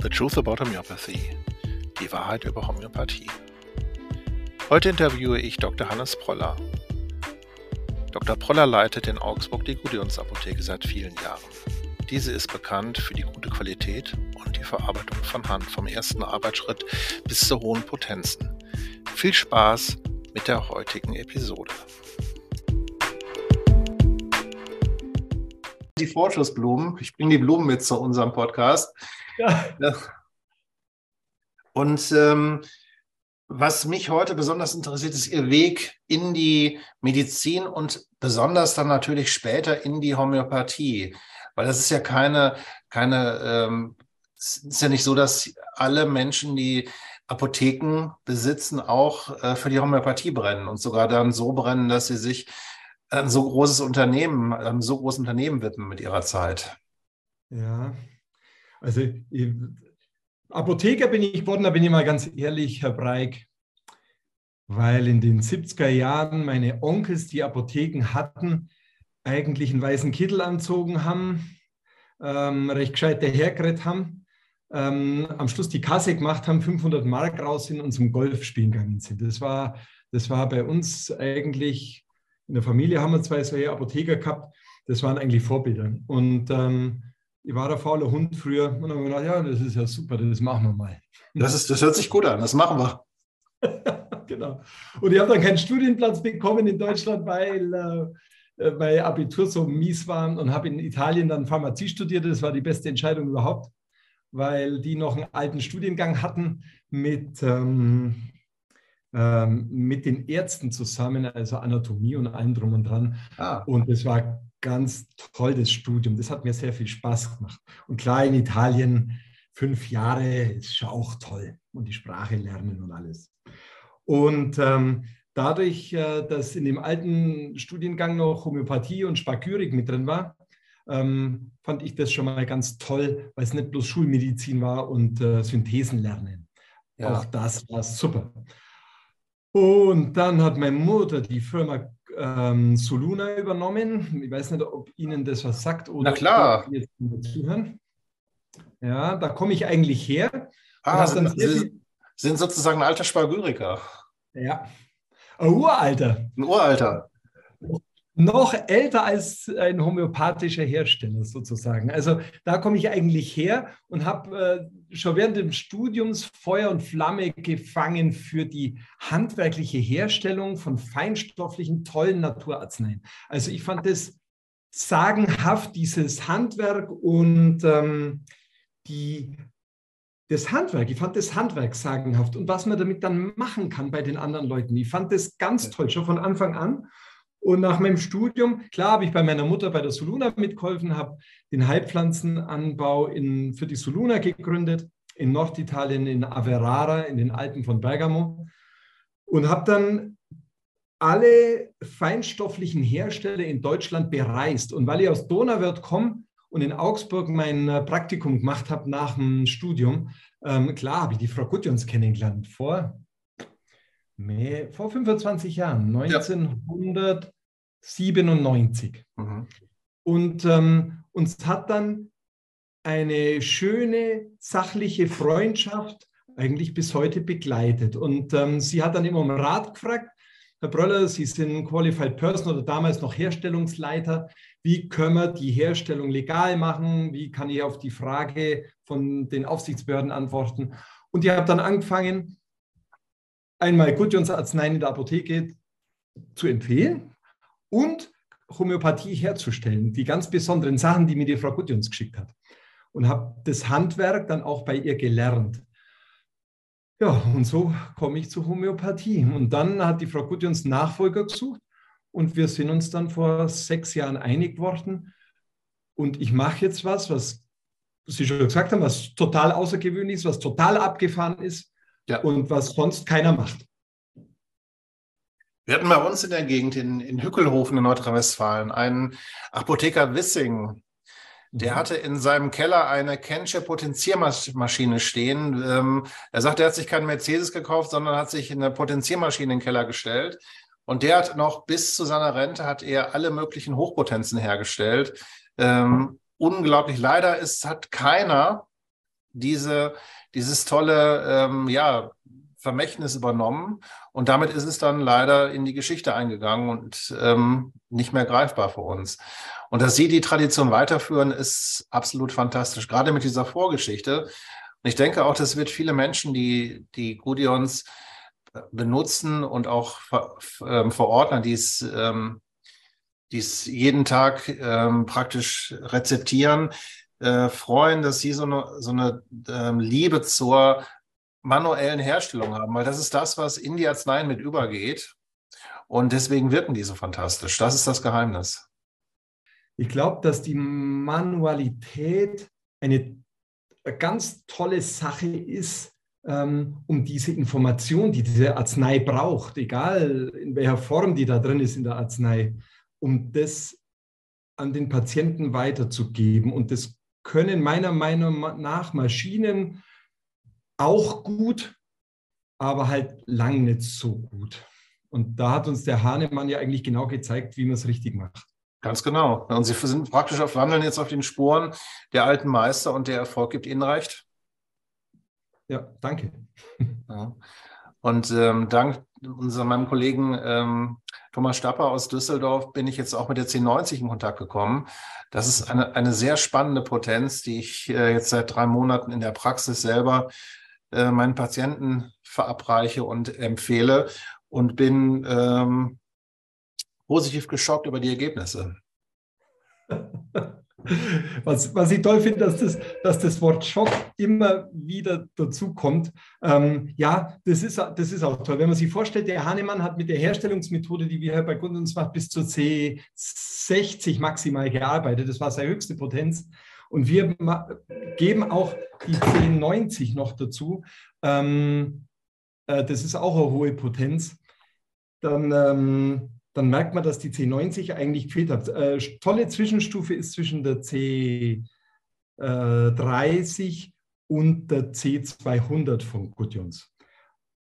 The Truth About Homeopathy. Die Wahrheit über Homöopathie. Heute interviewe ich Dr. Hannes Proller. Dr. Proller leitet in Augsburg die Gudions Apotheke seit vielen Jahren. Diese ist bekannt für die gute Qualität und die Verarbeitung von Hand vom ersten Arbeitsschritt bis zu hohen Potenzen. Viel Spaß mit der heutigen Episode. Die Vorschussblumen. Ich bringe die Blumen mit zu unserem Podcast. Ja. Und ähm, was mich heute besonders interessiert, ist Ihr Weg in die Medizin und besonders dann natürlich später in die Homöopathie. Weil das ist ja keine, keine, ähm, es ist ja nicht so, dass alle Menschen, die Apotheken besitzen, auch äh, für die Homöopathie brennen und sogar dann so brennen, dass sie sich ein so großes Unternehmen, einem so großen Unternehmen widmen mit ihrer Zeit. Ja, also Apotheker bin ich geworden, da bin ich mal ganz ehrlich, Herr Breik, weil in den 70er Jahren meine Onkels, die Apotheken hatten, eigentlich einen weißen Kittel anzogen haben, ähm, recht gescheit dahergeredet haben, ähm, am Schluss die Kasse gemacht haben, 500 Mark raus sind und zum Golf spielen gegangen sind. Das war, das war bei uns eigentlich in der Familie haben wir zwei solche Apotheker gehabt, das waren eigentlich Vorbilder. Und ähm, ich war der faule Hund früher und habe gedacht, ja, das ist ja super, das machen wir mal. Das, ist, das hört sich gut an, das machen wir. genau. Und ich habe dann keinen Studienplatz bekommen in Deutschland, weil äh, mein Abitur so mies war und habe in Italien dann Pharmazie studiert. Das war die beste Entscheidung überhaupt, weil die noch einen alten Studiengang hatten mit ähm, ähm, mit den Ärzten zusammen, also Anatomie und allem drum und dran. Ah. Und es war ganz toll, das Studium. Das hat mir sehr viel Spaß gemacht. Und klar, in Italien fünf Jahre ist schon auch toll und die Sprache lernen und alles. Und ähm, dadurch, äh, dass in dem alten Studiengang noch Homöopathie und Spagyrik mit drin war, ähm, fand ich das schon mal ganz toll, weil es nicht bloß Schulmedizin war und äh, Synthesen lernen. Ja. Auch das war super. Und dann hat meine Mutter die Firma ähm, Soluna übernommen. Ich weiß nicht, ob Ihnen das was sagt oder Na klar. ob jetzt zuhören. Ja, da komme ich eigentlich her. Ah, sind, Sie sind sozusagen ein alter Spargyriker. Ja, ein Uralter. Ein Uralter noch älter als ein homöopathischer Hersteller sozusagen. Also da komme ich eigentlich her und habe äh, schon während des Studiums Feuer und Flamme gefangen für die handwerkliche Herstellung von feinstofflichen, tollen Naturarzneien. Also ich fand das sagenhaft, dieses Handwerk und ähm, die, das Handwerk. Ich fand das Handwerk sagenhaft und was man damit dann machen kann bei den anderen Leuten. Ich fand das ganz toll, schon von Anfang an. Und nach meinem Studium, klar, habe ich bei meiner Mutter bei der Soluna mitgeholfen, habe den Heilpflanzenanbau in, für die Soluna gegründet, in Norditalien, in Averara, in den Alpen von Bergamo. Und habe dann alle feinstofflichen Hersteller in Deutschland bereist. Und weil ich aus Donauwörth komme und in Augsburg mein äh, Praktikum gemacht habe nach dem Studium, ähm, klar habe ich die Frau Gutjons kennengelernt vor Nee, vor 25 Jahren, 1997. Ja. Mhm. Und ähm, uns hat dann eine schöne, sachliche Freundschaft eigentlich bis heute begleitet. Und ähm, sie hat dann immer um Rat gefragt. Herr Bröller, Sie sind Qualified Person oder damals noch Herstellungsleiter. Wie können wir die Herstellung legal machen? Wie kann ich auf die Frage von den Aufsichtsbehörden antworten? Und ich habe dann angefangen, einmal Gudjons Arzneien in der Apotheke zu empfehlen und Homöopathie herzustellen. Die ganz besonderen Sachen, die mir die Frau Gudjons geschickt hat. Und habe das Handwerk dann auch bei ihr gelernt. Ja, und so komme ich zur Homöopathie. Und dann hat die Frau Gudjons Nachfolger gesucht und wir sind uns dann vor sechs Jahren einig geworden. Und ich mache jetzt was, was Sie schon gesagt haben, was total außergewöhnlich ist, was total abgefahren ist ja. und was sonst keiner macht. Wir hatten bei uns in der Gegend in, in Hückelhofen in Nordrhein-Westfalen einen Apotheker Wissing. Der mhm. hatte in seinem Keller eine Kensche Potenziermaschine stehen. Ähm, er sagt, er hat sich keinen Mercedes gekauft, sondern hat sich eine Potenziermaschine in den Keller gestellt. Und der hat noch bis zu seiner Rente hat er alle möglichen Hochpotenzen hergestellt. Ähm, unglaublich. Leider ist, hat keiner diese, dieses tolle ähm, ja, Vermächtnis übernommen und damit ist es dann leider in die Geschichte eingegangen und ähm, nicht mehr greifbar für uns. Und dass Sie die Tradition weiterführen, ist absolut fantastisch, gerade mit dieser Vorgeschichte. Und ich denke auch, das wird viele Menschen, die die Gudions benutzen und auch ähm, verordnen, die es, ähm, die es jeden Tag ähm, praktisch rezeptieren, äh, freuen, dass sie so eine, so eine ähm, Liebe zur manuellen Herstellung haben, weil das ist das, was in die Arzneien mit übergeht. Und deswegen wirken die so fantastisch. Das ist das Geheimnis. Ich glaube, dass die Manualität eine ganz tolle Sache ist, ähm, um diese Information, die diese Arznei braucht, egal in welcher Form die da drin ist in der Arznei, um das an den Patienten weiterzugeben. Und das können meiner Meinung nach Maschinen auch gut, aber halt lang nicht so gut. Und da hat uns der Hahnemann ja eigentlich genau gezeigt, wie man es richtig macht. Ganz genau. Und Sie sind praktisch auf Wandeln jetzt auf den Spuren der alten Meister und der Erfolg gibt Ihnen recht. Ja, danke. Ja. Und ähm, dank unserem meinem Kollegen ähm, Thomas Stapper aus Düsseldorf bin ich jetzt auch mit der 1090 in Kontakt gekommen. Das ist eine, eine sehr spannende Potenz, die ich äh, jetzt seit drei Monaten in der Praxis selber äh, meinen Patienten verabreiche und empfehle und bin ähm, positiv geschockt über die Ergebnisse. Was, was ich toll finde, dass das, dass das Wort Schock immer wieder dazu kommt. Ähm, ja, das ist, das ist auch toll. Wenn man sich vorstellt, der Hahnemann hat mit der Herstellungsmethode, die wir hier bei Kundens macht, bis zur C60 maximal gearbeitet. Das war seine höchste Potenz. Und wir geben auch die C90 noch dazu. Ähm, äh, das ist auch eine hohe Potenz. Dann ähm, dann merkt man, dass die C90 eigentlich gefehlt hat. Äh, tolle Zwischenstufe ist zwischen der C30 äh, und der C200 von Gudjons.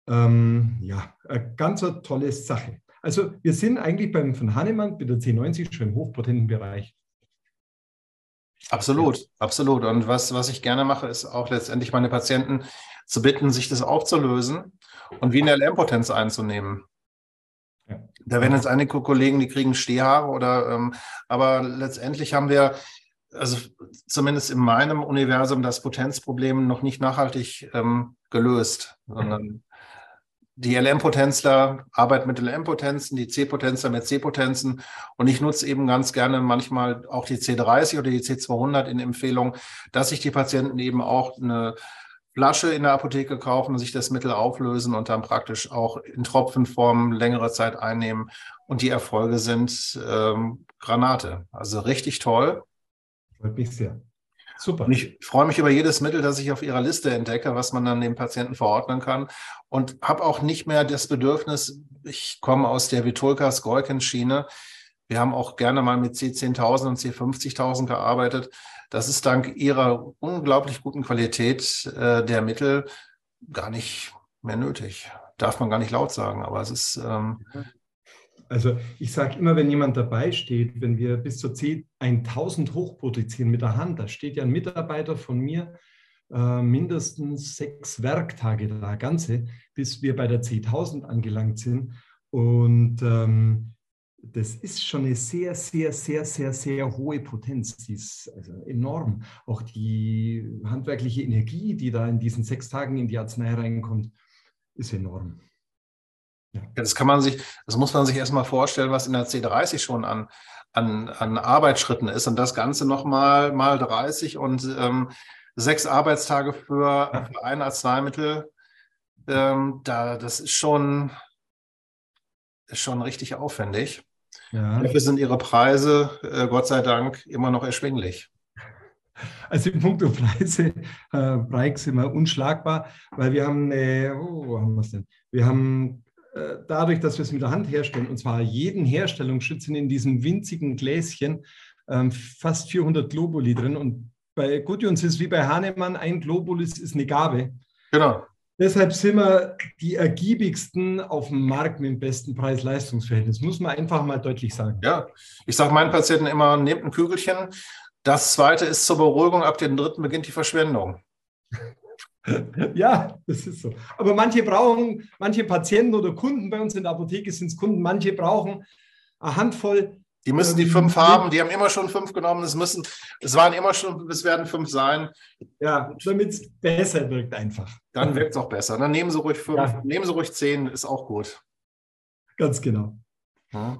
Ähm, ja, eine ganz tolle Sache. Also wir sind eigentlich beim von Hannemann mit der C90 schon im hochpotenten Bereich. Absolut, absolut. Und was, was ich gerne mache, ist auch letztendlich meine Patienten zu bitten, sich das aufzulösen und wie in der Lernpotenz einzunehmen. Da werden jetzt einige Kollegen, die kriegen Stehhaare oder, ähm, aber letztendlich haben wir, also zumindest in meinem Universum, das Potenzproblem noch nicht nachhaltig ähm, gelöst, sondern die LM-Potenzler arbeiten mit LM-Potenzen, die C-Potenzler mit C-Potenzen. Und ich nutze eben ganz gerne manchmal auch die C30 oder die C200 in Empfehlung, dass sich die Patienten eben auch eine Flasche in der Apotheke kaufen, sich das Mittel auflösen und dann praktisch auch in Tropfenform längere Zeit einnehmen. Und die Erfolge sind ähm, Granate. Also richtig toll. Freut mich sehr. Super. Und ich freue mich über jedes Mittel, das ich auf Ihrer Liste entdecke, was man dann dem Patienten verordnen kann. Und habe auch nicht mehr das Bedürfnis, ich komme aus der Vitulka-Skolken-Schiene. Wir haben auch gerne mal mit C10.000 und C50.000 gearbeitet. Das ist dank ihrer unglaublich guten Qualität äh, der Mittel gar nicht mehr nötig. Darf man gar nicht laut sagen, aber es ist. Ähm also ich sage immer, wenn jemand dabei steht, wenn wir bis zur C1000 hochproduzieren mit der Hand, da steht ja ein Mitarbeiter von mir äh, mindestens sechs Werktage da, ganze, bis wir bei der C1000 angelangt sind. Und ähm, das ist schon eine sehr, sehr, sehr, sehr, sehr hohe Potenz. Die ist also enorm. Auch die handwerkliche Energie, die da in diesen sechs Tagen in die Arznei reinkommt, ist enorm. Ja. Das kann man sich, das muss man sich erstmal vorstellen, was in der C30 schon an, an, an Arbeitsschritten ist und das Ganze nochmal mal 30 und ähm, sechs Arbeitstage für, für ein Arzneimittel. Ähm, da, das ist schon, ist schon richtig aufwendig. Ja. Dafür sind Ihre Preise, äh, Gott sei Dank, immer noch erschwinglich. Also im Punkt Preise, äh, Preis sind wir unschlagbar, weil wir haben, eine, oh, wo haben wir es denn? Wir haben äh, dadurch, dass wir es mit der Hand herstellen, und zwar jeden Herstellungsschützen in diesem winzigen Gläschen, ähm, fast 400 Globuli drin. Und bei Gudjons ist wie bei Hahnemann, ein Globulus ist eine Gabe. Genau. Deshalb sind wir die ergiebigsten auf dem Markt mit dem besten Preis-Leistungs-Verhältnis. Muss man einfach mal deutlich sagen. Ja, ich sage meinen Patienten immer, nehmt ein Kügelchen. Das zweite ist zur Beruhigung, ab dem dritten beginnt die Verschwendung. Ja, das ist so. Aber manche brauchen, manche Patienten oder Kunden bei uns in der Apotheke sind es Kunden, manche brauchen eine Handvoll. Die müssen die fünf ähm, haben, die haben immer schon fünf genommen, es müssen, es waren immer schon, es werden fünf sein. Ja, damit es besser wirkt einfach. Dann wirkt es auch besser. Dann nehmen Sie ruhig fünf, ja. nehmen Sie ruhig zehn, ist auch gut. Ganz genau. Ja.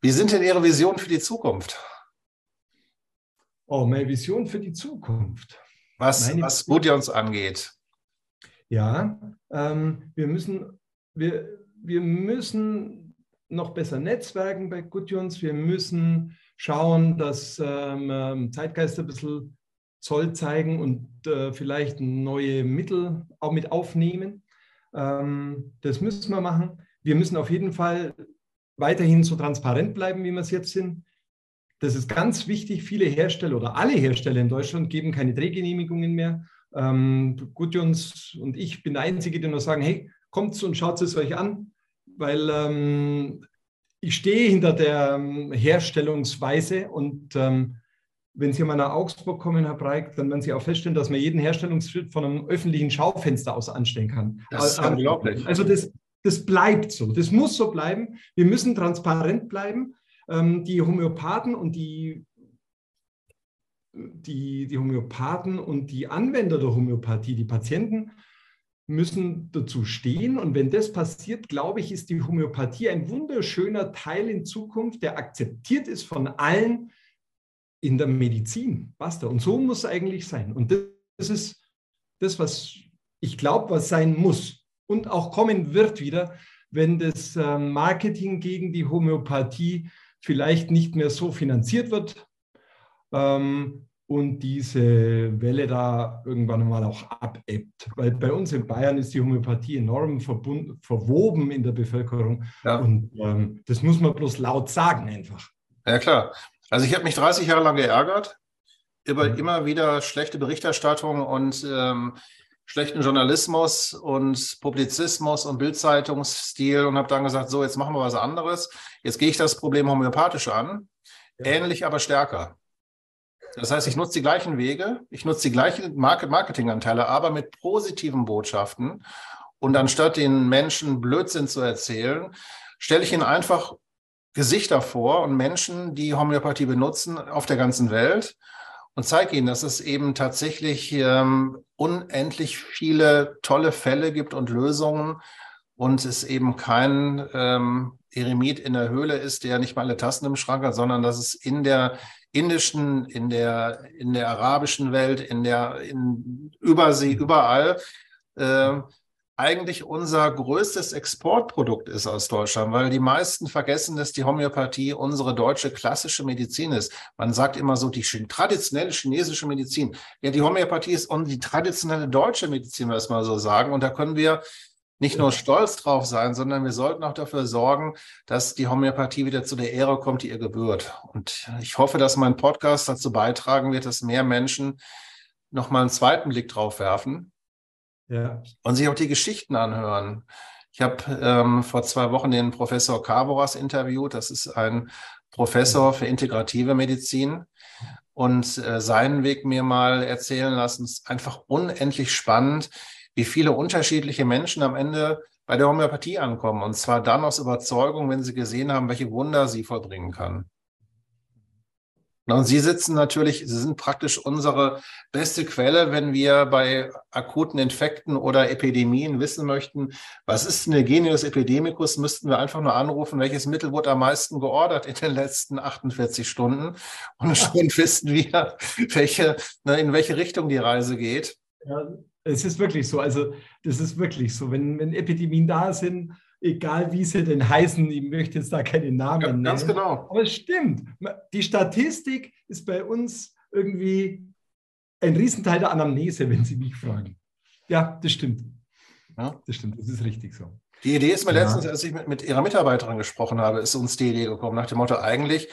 Wie sind denn Ihre Visionen für die Zukunft? Oh, meine Vision für die Zukunft. Was, meine was uns angeht. Ja, ähm, wir, müssen, wir, wir müssen noch besser netzwerken bei Gudjons. Wir müssen schauen, dass ähm, ähm, Zeitgeist ein bisschen Zoll zeigen und äh, vielleicht neue Mittel auch mit aufnehmen. Ähm, das müssen wir machen. Wir müssen auf jeden Fall weiterhin so transparent bleiben, wie wir es jetzt sind. Das ist ganz wichtig. Viele Hersteller oder alle Hersteller in Deutschland geben keine Drehgenehmigungen mehr. Ähm, Gudjons und ich bin der Einzige, der nur sagen, hey, kommt und schaut es euch an, weil ähm, ich stehe hinter der ähm, Herstellungsweise und ähm, wenn Sie mal nach Augsburg kommen, Herr Breik, dann werden Sie auch feststellen, dass man jeden Herstellungsschritt von einem öffentlichen Schaufenster aus anstellen kann. Das ist also, unglaublich. Also das, das bleibt so. Das muss so bleiben. Wir müssen transparent bleiben. Ähm, die Homöopathen und die, die, die Homöopathen und die Anwender der Homöopathie, die Patienten, müssen dazu stehen. Und wenn das passiert, glaube ich, ist die Homöopathie ein wunderschöner Teil in Zukunft, der akzeptiert ist von allen in der Medizin. Basta. Und so muss es eigentlich sein. Und das ist das, was ich glaube, was sein muss und auch kommen wird wieder, wenn das ähm, Marketing gegen die Homöopathie vielleicht nicht mehr so finanziert wird ähm, und diese Welle da irgendwann mal auch abebbt. Weil bei uns in Bayern ist die Homöopathie enorm verbunden, verwoben in der Bevölkerung ja. und ähm, das muss man bloß laut sagen einfach. Ja klar. Also ich habe mich 30 Jahre lang geärgert über mhm. immer wieder schlechte Berichterstattung und ähm, schlechten Journalismus und Publizismus und Bildzeitungsstil und habe dann gesagt, so, jetzt machen wir was anderes. Jetzt gehe ich das Problem homöopathisch an, ja. ähnlich, aber stärker. Das heißt, ich nutze die gleichen Wege, ich nutze die gleichen Marketinganteile, aber mit positiven Botschaften. Und anstatt den Menschen Blödsinn zu erzählen, stelle ich ihnen einfach Gesichter vor und Menschen, die Homöopathie benutzen auf der ganzen Welt und zeige ihnen, dass es eben tatsächlich ähm, unendlich viele tolle Fälle gibt und Lösungen und es eben kein ähm, Eremit in der Höhle ist, der nicht mal alle Tassen im Schrank hat, sondern dass es in der indischen, in der, in der arabischen Welt, in der, in Übersee, überall äh, eigentlich unser größtes Exportprodukt ist aus Deutschland, weil die meisten vergessen, dass die Homöopathie unsere deutsche klassische Medizin ist. Man sagt immer so, die traditionelle chinesische Medizin. Ja, die Homöopathie ist die traditionelle deutsche Medizin, wenn wir es mal so sagen. Und da können wir nicht nur stolz drauf sein, sondern wir sollten auch dafür sorgen, dass die Homöopathie wieder zu der Ehre kommt, die ihr gebührt. Und ich hoffe, dass mein Podcast dazu beitragen wird, dass mehr Menschen nochmal einen zweiten Blick drauf werfen ja. Und sich auch die Geschichten anhören. Ich habe ähm, vor zwei Wochen den Professor Carboras interviewt. Das ist ein Professor für integrative Medizin und äh, seinen Weg mir mal erzählen lassen. Es ist einfach unendlich spannend, wie viele unterschiedliche Menschen am Ende bei der Homöopathie ankommen. Und zwar dann aus Überzeugung, wenn sie gesehen haben, welche Wunder sie vollbringen kann. Und Sie sitzen natürlich, Sie sind praktisch unsere beste Quelle, wenn wir bei akuten Infekten oder Epidemien wissen möchten, was ist eine Genius Epidemicus, müssten wir einfach nur anrufen, welches Mittel wurde am meisten geordert in den letzten 48 Stunden. Und schon wissen wir, welche, ne, in welche Richtung die Reise geht. Ja, es ist wirklich so. Also, das ist wirklich so. Wenn, wenn Epidemien da sind, egal wie sie denn heißen, ich möchte jetzt da keine Namen ja, nennen. Ganz genau. Aber es stimmt. Die Statistik ist bei uns irgendwie ein Riesenteil der Anamnese, wenn Sie mich fragen. Ja, das stimmt. Ja. Das stimmt, das ist richtig so. Die Idee ist mir ja. letztens, als ich mit, mit Ihrer Mitarbeiterin gesprochen habe, ist uns die Idee gekommen, nach dem Motto, eigentlich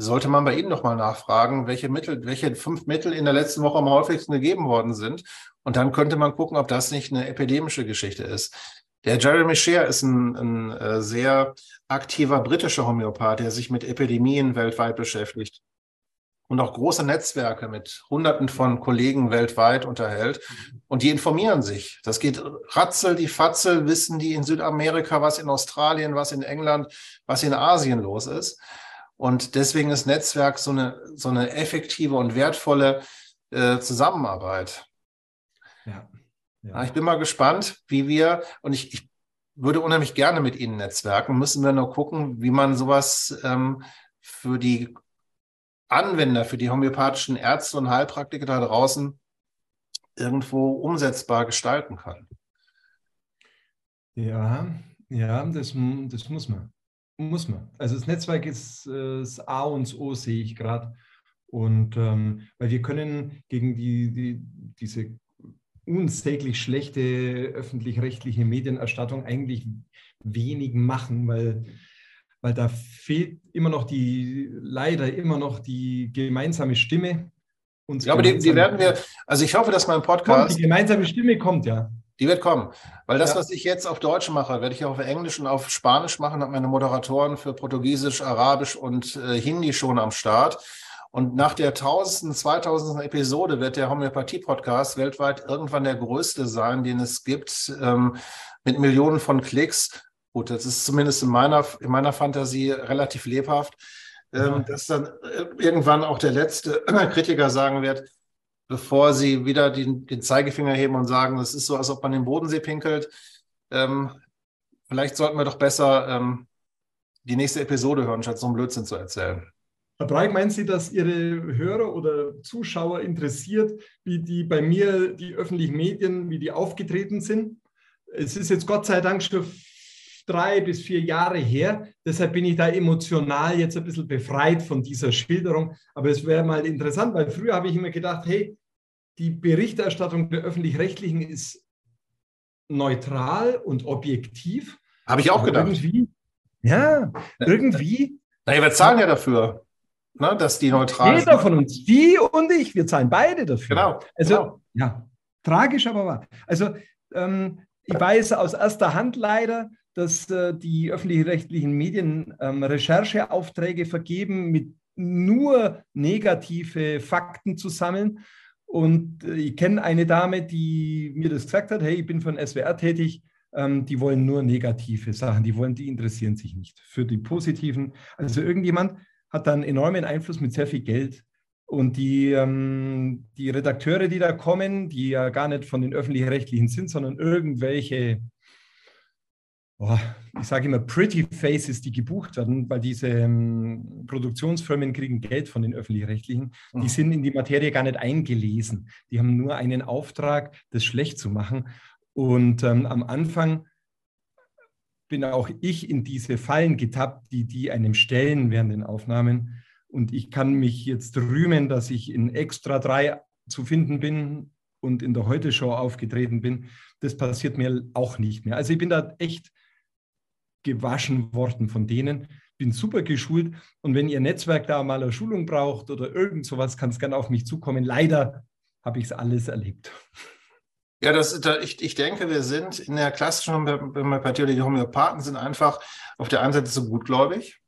sollte man bei Ihnen nochmal nachfragen, welche Mittel, welche fünf Mittel in der letzten Woche am häufigsten gegeben worden sind. Und dann könnte man gucken, ob das nicht eine epidemische Geschichte ist. Der Jeremy Shear ist ein, ein äh, sehr aktiver britischer Homöopath, der sich mit Epidemien weltweit beschäftigt. und auch große Netzwerke mit Hunderten von Kollegen weltweit unterhält. Und die informieren sich. Das geht ratzel, die Fatzel, wissen die in Südamerika, was in Australien, was in England, was in Asien los ist. Und deswegen ist Netzwerk so eine, so eine effektive und wertvolle äh, Zusammenarbeit. Ja. ja. Ich bin mal gespannt, wie wir, und ich, ich würde unheimlich gerne mit Ihnen netzwerken, müssen wir nur gucken, wie man sowas ähm, für die Anwender, für die homöopathischen Ärzte und Heilpraktiker da draußen irgendwo umsetzbar gestalten kann. Ja, ja, das, das muss man. Muss man. Also das Netzwerk ist äh, das A und das O, sehe ich gerade. Und ähm, weil wir können gegen die, die, diese unsäglich schlechte öffentlich-rechtliche Medienerstattung eigentlich wenig machen, weil weil da fehlt immer noch die, leider immer noch die gemeinsame Stimme. Uns ja, aber die, die, werden wir, also ich hoffe, dass mein Podcast. Kommt, die gemeinsame Stimme kommt, ja. Die wird kommen. Weil das, ja. was ich jetzt auf Deutsch mache, werde ich auch auf Englisch und auf Spanisch machen, habe meine Moderatoren für Portugiesisch, Arabisch und äh, Hindi schon am Start. Und nach der 1000., 2000. Episode wird der Homöopathie-Podcast weltweit irgendwann der größte sein, den es gibt, ähm, mit Millionen von Klicks. Gut, das ist zumindest in meiner, in meiner Fantasie relativ lebhaft, ähm, ja. dass dann äh, irgendwann auch der letzte Kritiker sagen wird, bevor sie wieder den, den Zeigefinger heben und sagen, es ist so, als ob man den Bodensee pinkelt. Ähm, vielleicht sollten wir doch besser ähm, die nächste Episode hören, statt so einen Blödsinn zu erzählen. Herr Breik, meinen Sie, dass Ihre Hörer oder Zuschauer interessiert, wie die bei mir, die öffentlichen Medien, wie die aufgetreten sind? Es ist jetzt Gott sei Dank schon drei bis vier Jahre her. Deshalb bin ich da emotional jetzt ein bisschen befreit von dieser Schilderung. Aber es wäre mal interessant, weil früher habe ich immer gedacht, hey, die Berichterstattung der öffentlich-rechtlichen ist neutral und objektiv. Habe ich auch gedacht. Irgendwie, ja, irgendwie. Na, wir zahlen ja dafür, ne, dass die neutral sind. Jeder von uns, die und ich, wir zahlen beide dafür. Genau. Also, genau. ja, tragisch, aber wahr. Also, ähm, ich weiß aus erster Hand leider, dass äh, die öffentlich-rechtlichen Medien ähm, Rechercheaufträge vergeben, mit nur negative Fakten zu sammeln. Und äh, ich kenne eine Dame, die mir das gesagt hat, hey, ich bin von SWR tätig, ähm, die wollen nur negative Sachen, die wollen, die interessieren sich nicht für die positiven. Also irgendjemand hat dann enormen Einfluss mit sehr viel Geld. Und die, ähm, die Redakteure, die da kommen, die ja gar nicht von den öffentlich-rechtlichen sind, sondern irgendwelche ich sage immer Pretty Faces, die gebucht werden, weil diese ähm, Produktionsfirmen kriegen Geld von den öffentlich-rechtlichen. Die mhm. sind in die Materie gar nicht eingelesen. Die haben nur einen Auftrag, das schlecht zu machen. Und ähm, am Anfang bin auch ich in diese Fallen getappt, die die einem stellen während den Aufnahmen. Und ich kann mich jetzt rühmen, dass ich in Extra 3 zu finden bin und in der Heute-Show aufgetreten bin. Das passiert mir auch nicht mehr. Also ich bin da echt gewaschen worden von denen. Bin super geschult und wenn Ihr Netzwerk da mal eine Schulung braucht oder irgend sowas, kann es gerne auf mich zukommen. Leider habe ich es alles erlebt. Ja, das, da, ich, ich denke, wir sind in der klassischen Homöopathie oder die Homöopathen sind einfach auf der einen Seite so gutgläubig,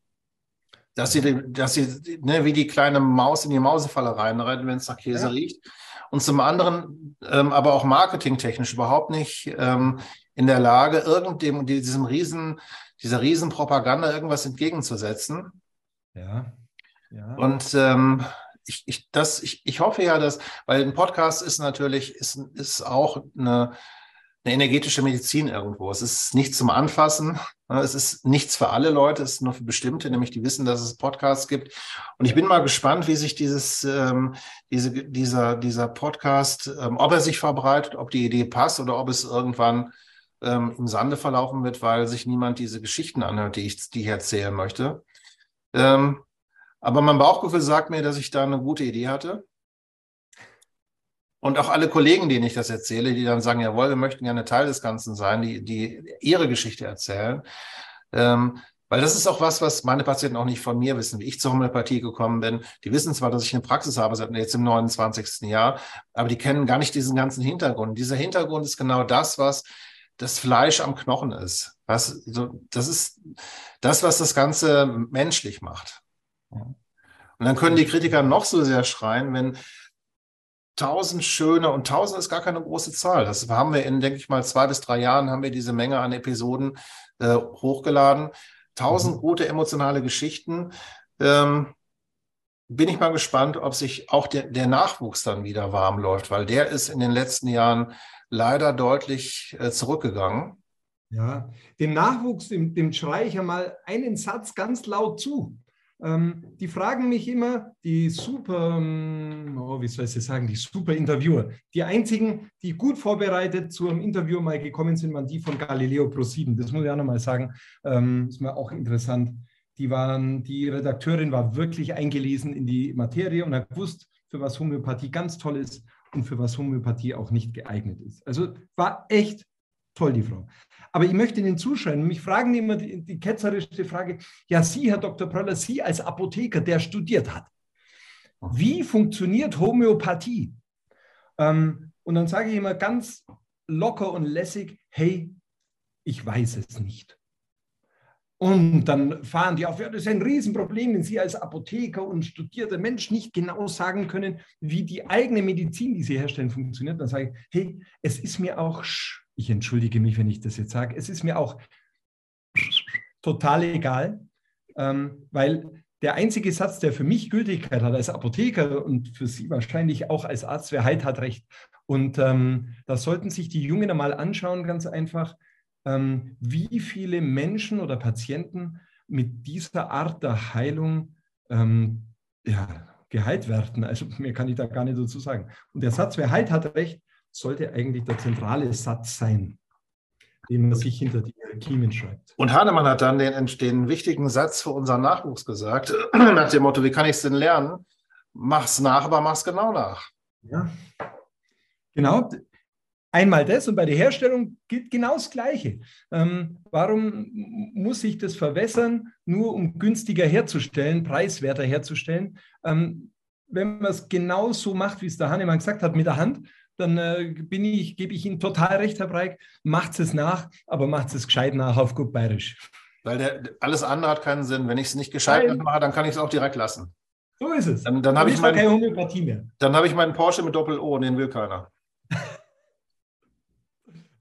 dass sie, dass sie ne, wie die kleine Maus in die Mausefalle reinrennen, wenn es nach Käse ja. riecht. Und zum anderen ähm, aber auch marketingtechnisch überhaupt nicht ähm, in der Lage, irgendem, diesem riesen, dieser riesen Propaganda irgendwas entgegenzusetzen. Ja. ja. Und ähm, ich, ich, das, ich, ich hoffe ja, dass, weil ein Podcast ist natürlich, ist, ist auch eine, eine energetische Medizin irgendwo. Es ist nichts zum Anfassen. Es ist nichts für alle Leute, es ist nur für bestimmte, nämlich die wissen, dass es Podcasts gibt. Und ich bin mal gespannt, wie sich dieses, ähm, diese, dieser, dieser Podcast, ähm, ob er sich verbreitet, ob die Idee passt oder ob es irgendwann ähm, im Sande verlaufen wird, weil sich niemand diese Geschichten anhört, die ich, die ich erzählen möchte. Ähm, aber mein Bauchgefühl sagt mir, dass ich da eine gute Idee hatte. Und auch alle Kollegen, denen ich das erzähle, die dann sagen, jawohl, wir möchten gerne Teil des Ganzen sein, die, die ihre Geschichte erzählen. Ähm, weil das ist auch was, was meine Patienten auch nicht von mir wissen, wie ich zur Homöopathie gekommen bin. Die wissen zwar, dass ich eine Praxis habe seit jetzt im 29. Jahr, aber die kennen gar nicht diesen ganzen Hintergrund. Dieser Hintergrund ist genau das, was das Fleisch am Knochen ist. Was, so, das ist das, was das Ganze menschlich macht. Und dann können die Kritiker noch so sehr schreien, wenn tausend schöne und tausend ist gar keine große Zahl. Das haben wir in, denke ich mal, zwei bis drei Jahren haben wir diese Menge an Episoden äh, hochgeladen. Tausend mhm. gute emotionale Geschichten. Ähm, bin ich mal gespannt, ob sich auch der, der, Nachwuchs dann wieder warm läuft, weil der ist in den letzten Jahren leider deutlich äh, zurückgegangen. Ja, dem Nachwuchs, dem, dem schreie ich ja mal einen Satz ganz laut zu. Ähm, die fragen mich immer, die super, ähm, oh, wie soll ich das sagen, die super Interviewer. Die einzigen, die gut vorbereitet zu einem Interview mal gekommen sind, waren die von Galileo Pro 7. Das muss ich auch nochmal sagen. Ähm, ist mir auch interessant. Die, waren, die Redakteurin war wirklich eingelesen in die Materie und hat gewusst, für was Homöopathie ganz toll ist und für was Homöopathie auch nicht geeignet ist. Also war echt toll, die Frau. Aber ich möchte Ihnen zuschreiben, mich fragen immer die, die ketzerische Frage, ja, Sie, Herr Dr. Pröller, Sie als Apotheker, der studiert hat, wie funktioniert Homöopathie? Ähm, und dann sage ich immer ganz locker und lässig, hey, ich weiß es nicht. Und dann fahren die auf, ja, das ist ein Riesenproblem, wenn Sie als Apotheker und studierter Mensch nicht genau sagen können, wie die eigene Medizin, die Sie herstellen, funktioniert. Dann sage ich, hey, es ist mir auch ich entschuldige mich, wenn ich das jetzt sage, es ist mir auch total egal, ähm, weil der einzige Satz, der für mich Gültigkeit hat als Apotheker und für Sie wahrscheinlich auch als Arzt, wer Heid hat recht. Und ähm, da sollten sich die Jungen einmal anschauen, ganz einfach, wie viele Menschen oder Patienten mit dieser Art der Heilung ähm, ja, geheilt werden. Also mehr kann ich da gar nicht dazu sagen. Und der Satz, wer Heid hat recht, sollte eigentlich der zentrale Satz sein, den man sich hinter die Kiemen schreibt. Und Hahnemann hat dann den, den wichtigen Satz für unseren Nachwuchs gesagt, nach dem Motto, wie kann ich es denn lernen? Mach's nach, aber mach's genau nach. Ja, genau. Einmal das und bei der Herstellung gilt genau das Gleiche. Ähm, warum muss ich das verwässern, nur um günstiger herzustellen, preiswerter herzustellen? Ähm, wenn man es genau so macht, wie es der Hahnemann gesagt hat, mit der Hand, dann äh, bin ich, gebe ich Ihnen total recht, Herr Breik, macht es nach, aber macht es gescheit nach auf gut bayerisch. Weil der, alles andere hat keinen Sinn. Wenn ich es nicht gescheit Nein. mache, dann kann ich es auch direkt lassen. So ist es. Dann, dann habe ich mein, keine Homöopathie mehr. Dann habe ich meinen Porsche mit Doppel-O und den will keiner.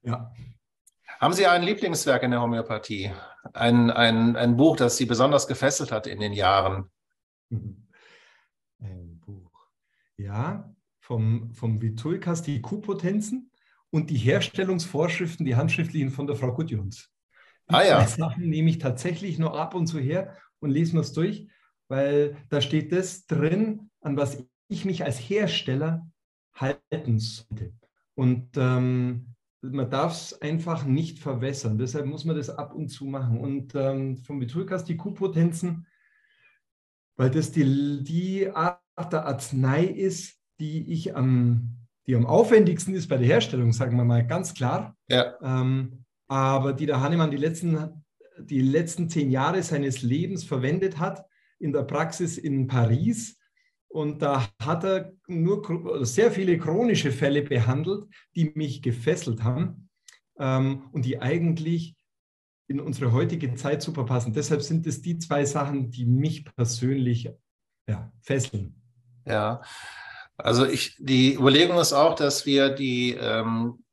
Ja. Haben Sie ein Lieblingswerk in der Homöopathie? Ein, ein, ein Buch, das Sie besonders gefesselt hat in den Jahren? Ein Buch. Ja, vom, vom Vitulkas die Q-Potenzen und die Herstellungsvorschriften, die handschriftlichen von der Frau Gudjons. Die ah, ja. Sachen nehme ich tatsächlich nur ab und zu her und lese mir es durch, weil da steht das drin, an was ich mich als Hersteller halten sollte. Und ähm, man darf es einfach nicht verwässern. Deshalb muss man das ab und zu machen. Und ähm, vom Vitulkas die Q-Potenzen, weil das die, die Art der Arznei ist, die ich am, die am aufwendigsten ist bei der Herstellung, sagen wir mal ganz klar. Ja. Ähm, aber die der Hahnemann die letzten, die letzten zehn Jahre seines Lebens verwendet hat in der Praxis in Paris. Und da hat er nur sehr viele chronische Fälle behandelt, die mich gefesselt haben ähm, und die eigentlich in unsere heutige Zeit super passen. Deshalb sind es die zwei Sachen, die mich persönlich ja, fesseln. Ja, also ich, die Überlegung ist auch, dass wir die ähm,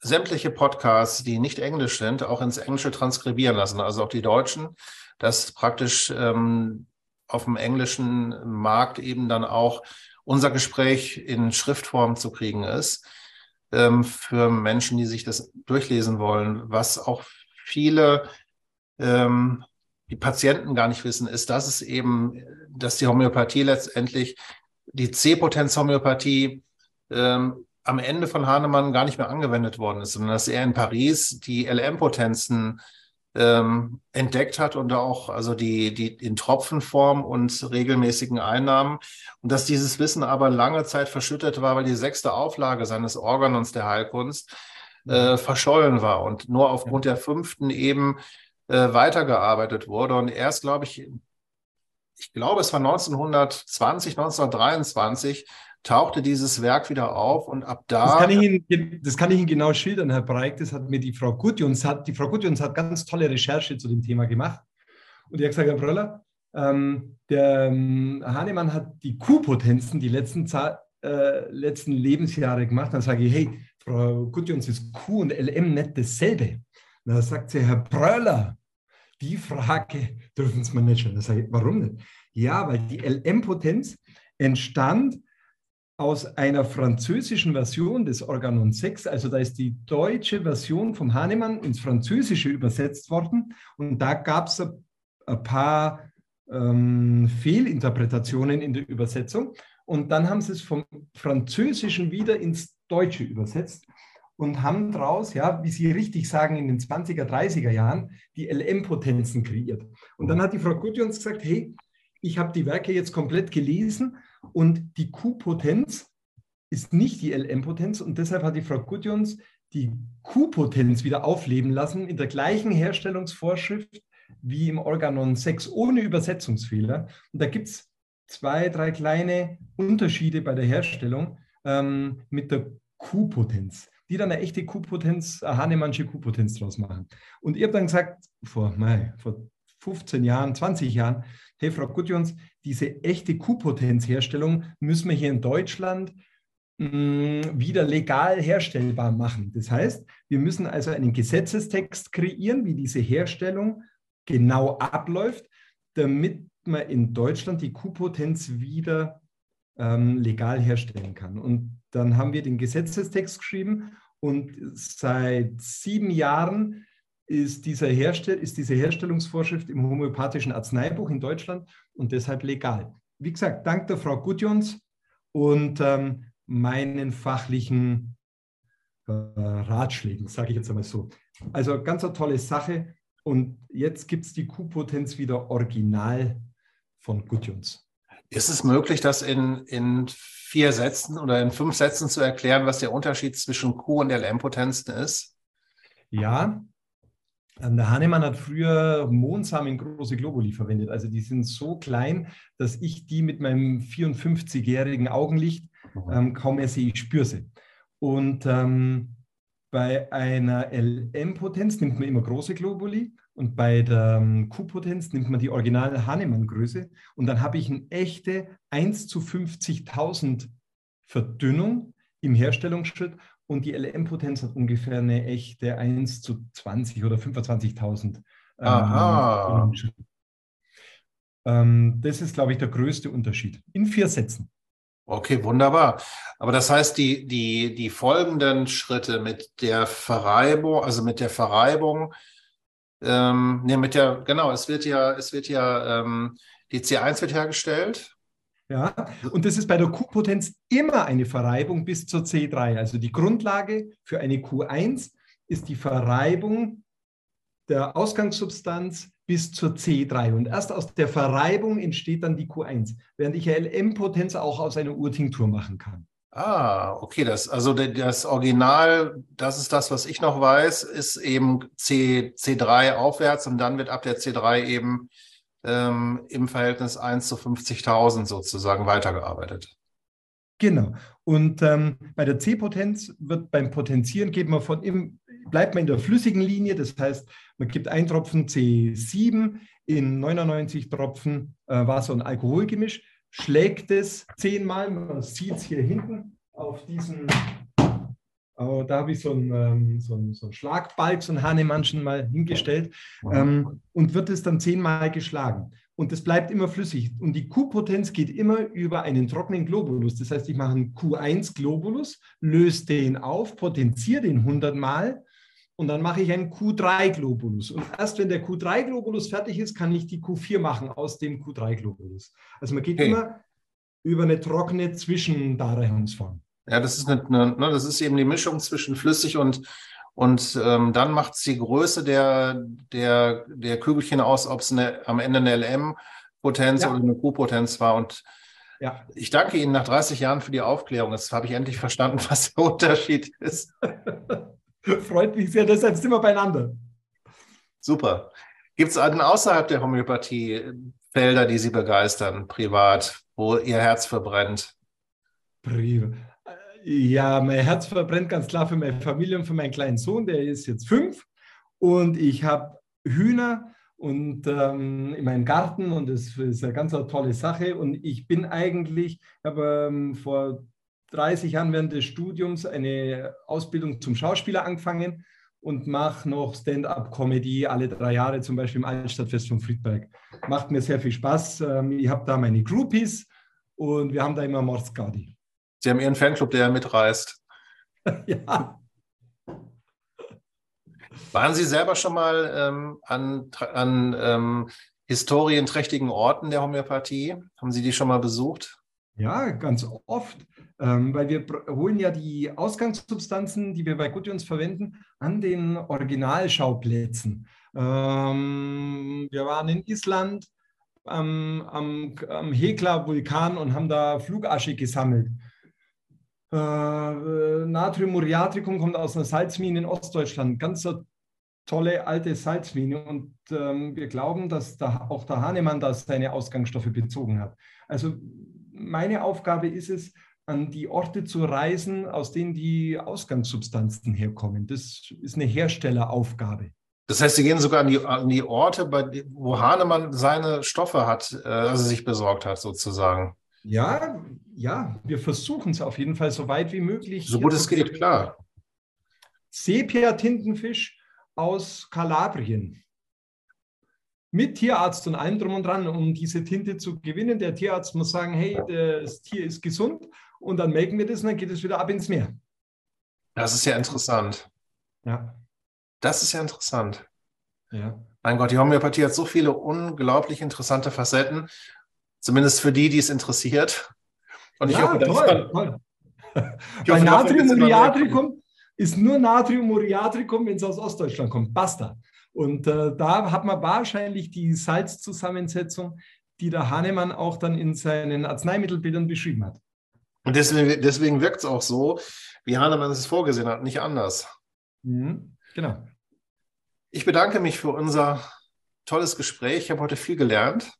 sämtliche Podcasts, die nicht Englisch sind, auch ins Englische transkribieren lassen, also auch die Deutschen, dass praktisch ähm, auf dem englischen Markt eben dann auch unser Gespräch in Schriftform zu kriegen ist, ähm, für Menschen, die sich das durchlesen wollen, was auch viele ähm, die Patienten gar nicht wissen, ist, dass es eben, dass die Homöopathie letztendlich die C-Potenz-Homöopathie ähm, am Ende von Hahnemann gar nicht mehr angewendet worden ist, sondern dass er in Paris die LM-Potenzen ähm, entdeckt hat und auch also die, die in Tropfenform und regelmäßigen Einnahmen. Und dass dieses Wissen aber lange Zeit verschüttet war, weil die sechste Auflage seines Organons der Heilkunst äh, verschollen war und nur aufgrund der fünften eben äh, weitergearbeitet wurde. Und erst, glaube ich, ich glaube, es war 1920, 1923, tauchte dieses Werk wieder auf und ab da. Das kann ich Ihnen, das kann ich Ihnen genau schildern, Herr Breik. Das hat mir die Frau Gutjons, hat, die Frau Gutjons hat ganz tolle Recherche zu dem Thema gemacht. Und die hat gesagt, Herr Bröller, ähm, der ähm, Hahnemann hat die Q-Potenzen die letzten, äh, letzten Lebensjahre gemacht. Dann sage ich, hey, Frau Gudjons, ist Q und LM nicht dasselbe? Und dann sagt sie, Herr Bröller, die Frage dürfen Sie mir nicht stellen. Dann sage ich, warum nicht? Ja, weil die LM-Potenz entstand aus einer französischen Version des Organon 6, also da ist die deutsche Version vom Hahnemann ins Französische übersetzt worden und da gab es ein paar ähm, Fehlinterpretationen in der Übersetzung und dann haben sie es vom Französischen wieder ins Deutsche übersetzt und haben daraus, ja, wie Sie richtig sagen, in den 20er, 30er Jahren die LM-Potenzen kreiert. Und dann hat die Frau Gudjons gesagt, hey, ich habe die Werke jetzt komplett gelesen und die Q-Potenz ist nicht die LM-Potenz und deshalb hat die Frau Gudjons die Q-Potenz wieder aufleben lassen in der gleichen Herstellungsvorschrift wie im Organon 6 ohne Übersetzungsfehler. Und da gibt es zwei, drei kleine Unterschiede bei der Herstellung ähm, mit der Q-Potenz, die dann eine echte Q-Potenz, Hahnemannsche Q-Potenz draus machen. Und ihr habt dann gesagt, vor, mei, vor 15 Jahren, 20 Jahren, hey Frau Gudjons, diese echte Q-Potenzherstellung müssen wir hier in Deutschland mh, mm, wieder legal herstellbar machen. Das heißt, wir müssen also einen Gesetzestext kreieren, wie diese Herstellung genau abläuft, damit man in Deutschland die Q-Potenz wieder ähm, legal herstellen kann. Und dann haben wir den Gesetzestext geschrieben und seit sieben Jahren ist, dieser Herstell ist diese Herstellungsvorschrift im homöopathischen Arzneibuch in Deutschland und deshalb legal. Wie gesagt, dank der Frau Gudjons und ähm, meinen fachlichen äh, Ratschlägen, sage ich jetzt einmal so. Also ganz eine tolle Sache. Und jetzt gibt es die Q-Potenz wieder original von Gudjons. Ist es möglich, das in, in vier Sätzen oder in fünf Sätzen zu erklären, was der Unterschied zwischen Q- und LM-Potenzen ist? Ja, der Hahnemann hat früher Mondsamen große Globuli verwendet. Also die sind so klein, dass ich die mit meinem 54-jährigen Augenlicht mhm. ähm, kaum mehr sehe, ich spüre sie. Und ähm, bei einer LM-Potenz nimmt man immer große Globuli und bei der ähm, Q-Potenz nimmt man die originale Hahnemann-Größe und dann habe ich eine echte 1 zu 50.000 Verdünnung im Herstellungsschritt und die LM-Potenz hat ungefähr eine echte 1 zu 20 oder 25.000. Aha. Ähm, das ist, glaube ich, der größte Unterschied. In vier Sätzen. Okay, wunderbar. Aber das heißt, die, die, die folgenden Schritte mit der Verreibung, also mit der Verreibung, ähm, nee, mit der, genau, es wird ja, es wird ja, ähm, die C1 wird hergestellt ja, und das ist bei der Q-Potenz immer eine Verreibung bis zur C3. Also die Grundlage für eine Q1 ist die Verreibung der Ausgangssubstanz bis zur C3. Und erst aus der Verreibung entsteht dann die Q1, während ich LM-Potenz auch aus einer Urtinktur machen kann. Ah, okay, das, also das Original, das ist das, was ich noch weiß, ist eben C, C3 aufwärts und dann wird ab der C3 eben ähm, im Verhältnis 1 zu 50.000 sozusagen weitergearbeitet. Genau. Und ähm, bei der C-Potenz wird beim Potenzieren geht man von im, bleibt man in der flüssigen Linie, das heißt, man gibt ein Tropfen C7 in 99 Tropfen äh, Wasser- und Alkoholgemisch, schlägt es zehnmal, man sieht es hier hinten auf diesen aber da habe ich so einen, ähm, so, einen, so einen Schlagbalg, so einen Hahnemannschen mal hingestellt ähm, und wird es dann zehnmal geschlagen. Und das bleibt immer flüssig. Und die Q-Potenz geht immer über einen trockenen Globulus. Das heißt, ich mache einen Q1-Globulus, löse den auf, potenziere den 100 Mal und dann mache ich einen Q3-Globulus. Und erst wenn der Q3-Globulus fertig ist, kann ich die Q4 machen aus dem Q3-Globulus. Also man geht okay. immer über eine trockene Zwischendarreichungsform. Ja, das ist, eine, eine, ne, das ist eben die Mischung zwischen flüssig und, und ähm, dann macht es die Größe der, der, der Kügelchen aus, ob es am Ende eine LM-Potenz ja. oder eine Q-Potenz war. Und ja. ich danke Ihnen nach 30 Jahren für die Aufklärung. Jetzt habe ich endlich verstanden, was der Unterschied ist. Freut mich sehr, deshalb sind wir beieinander. Super. Gibt es außerhalb der Homöopathie Felder, die Sie begeistern, privat, wo Ihr Herz verbrennt? Privat. Ja, mein Herz verbrennt ganz klar für meine Familie und für meinen kleinen Sohn, der ist jetzt fünf. Und ich habe Hühner und ähm, in meinem Garten und das ist eine ganz eine tolle Sache. Und ich bin eigentlich, ich habe ähm, vor 30 Jahren während des Studiums eine Ausbildung zum Schauspieler angefangen und mache noch Stand-up-Comedy alle drei Jahre, zum Beispiel im Altstadtfest von Friedberg. Macht mir sehr viel Spaß. Ähm, ich habe da meine Groupies und wir haben da immer Mordsgaudi. Sie haben Ihren Fanclub, der mitreist. ja. Waren Sie selber schon mal ähm, an, an ähm, historienträchtigen Orten der Homöopathie? Haben Sie die schon mal besucht? Ja, ganz oft, ähm, weil wir holen ja die Ausgangssubstanzen, die wir bei Gudjons verwenden, an den Originalschauplätzen. Ähm, wir waren in Island am, am, am Hekla-Vulkan und haben da Flugasche gesammelt. Äh, Natrium muriatricum kommt aus einer Salzmine in Ostdeutschland. Ganz so tolle alte Salzmine und ähm, wir glauben, dass da auch der Hahnemann da seine Ausgangsstoffe bezogen hat. Also meine Aufgabe ist es, an die Orte zu reisen, aus denen die Ausgangssubstanzen herkommen. Das ist eine Herstelleraufgabe. Das heißt, Sie gehen sogar an die, an die Orte, bei, wo Hahnemann seine Stoffe hat, äh, also sich besorgt hat, sozusagen. Ja, ja, wir versuchen es auf jeden Fall so weit wie möglich. So gut es geht, klar. Sepia-Tintenfisch aus Kalabrien. Mit Tierarzt und allem drum und dran, um diese Tinte zu gewinnen. Der Tierarzt muss sagen, hey, das Tier ist gesund und dann melken wir das und dann geht es wieder ab ins Meer. Das ist ja interessant. Ja. Das ist ja interessant. Ja. Mein Gott, die Homöopathie hat so viele unglaublich interessante Facetten, zumindest für die, die es interessiert. Und ich ja, hoffe, toll, toll. Bei Natrium Muriatricum ist nur Natrium Muriatricum, wenn es aus Ostdeutschland kommt. Basta. Und äh, da hat man wahrscheinlich die Salzzusammensetzung, die der Hahnemann auch dann in seinen Arzneimittelbildern beschrieben hat. Und deswegen, deswegen wirkt es auch so, wie Hahnemann es vorgesehen hat, nicht anders. Mhm, genau. Ich bedanke mich für unser tolles Gespräch. Ich habe heute viel gelernt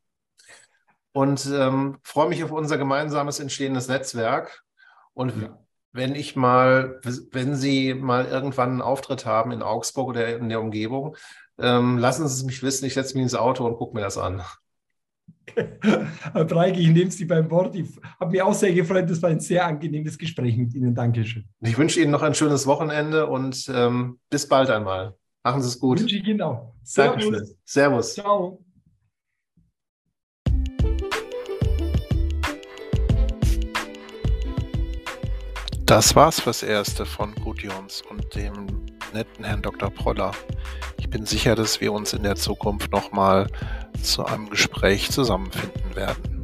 und ähm, freue mich auf unser gemeinsames entstehendes Netzwerk. Und ja wenn ich mal, wenn Sie mal irgendwann einen Auftritt haben in Augsburg oder in der Umgebung, ähm, lassen Sie es mich wissen. Ich setze mich ins Auto und gucke mir das an. Herr Breike, ich nehme Sie beim Wort. Ich habe mich auch sehr gefreut. Das war ein sehr angenehmes Gespräch mit Ihnen. Dankeschön. Ich wünsche Ihnen noch ein schönes Wochenende und ähm, bis bald einmal. Machen Sie es gut. Wünsche ich Ihnen auch. Servus. Dankeschön. Servus. Ciao. Das war's fürs Erste von Gudjons und dem netten Herrn Dr. Proller. Ich bin sicher, dass wir uns in der Zukunft nochmal zu einem Gespräch zusammenfinden werden.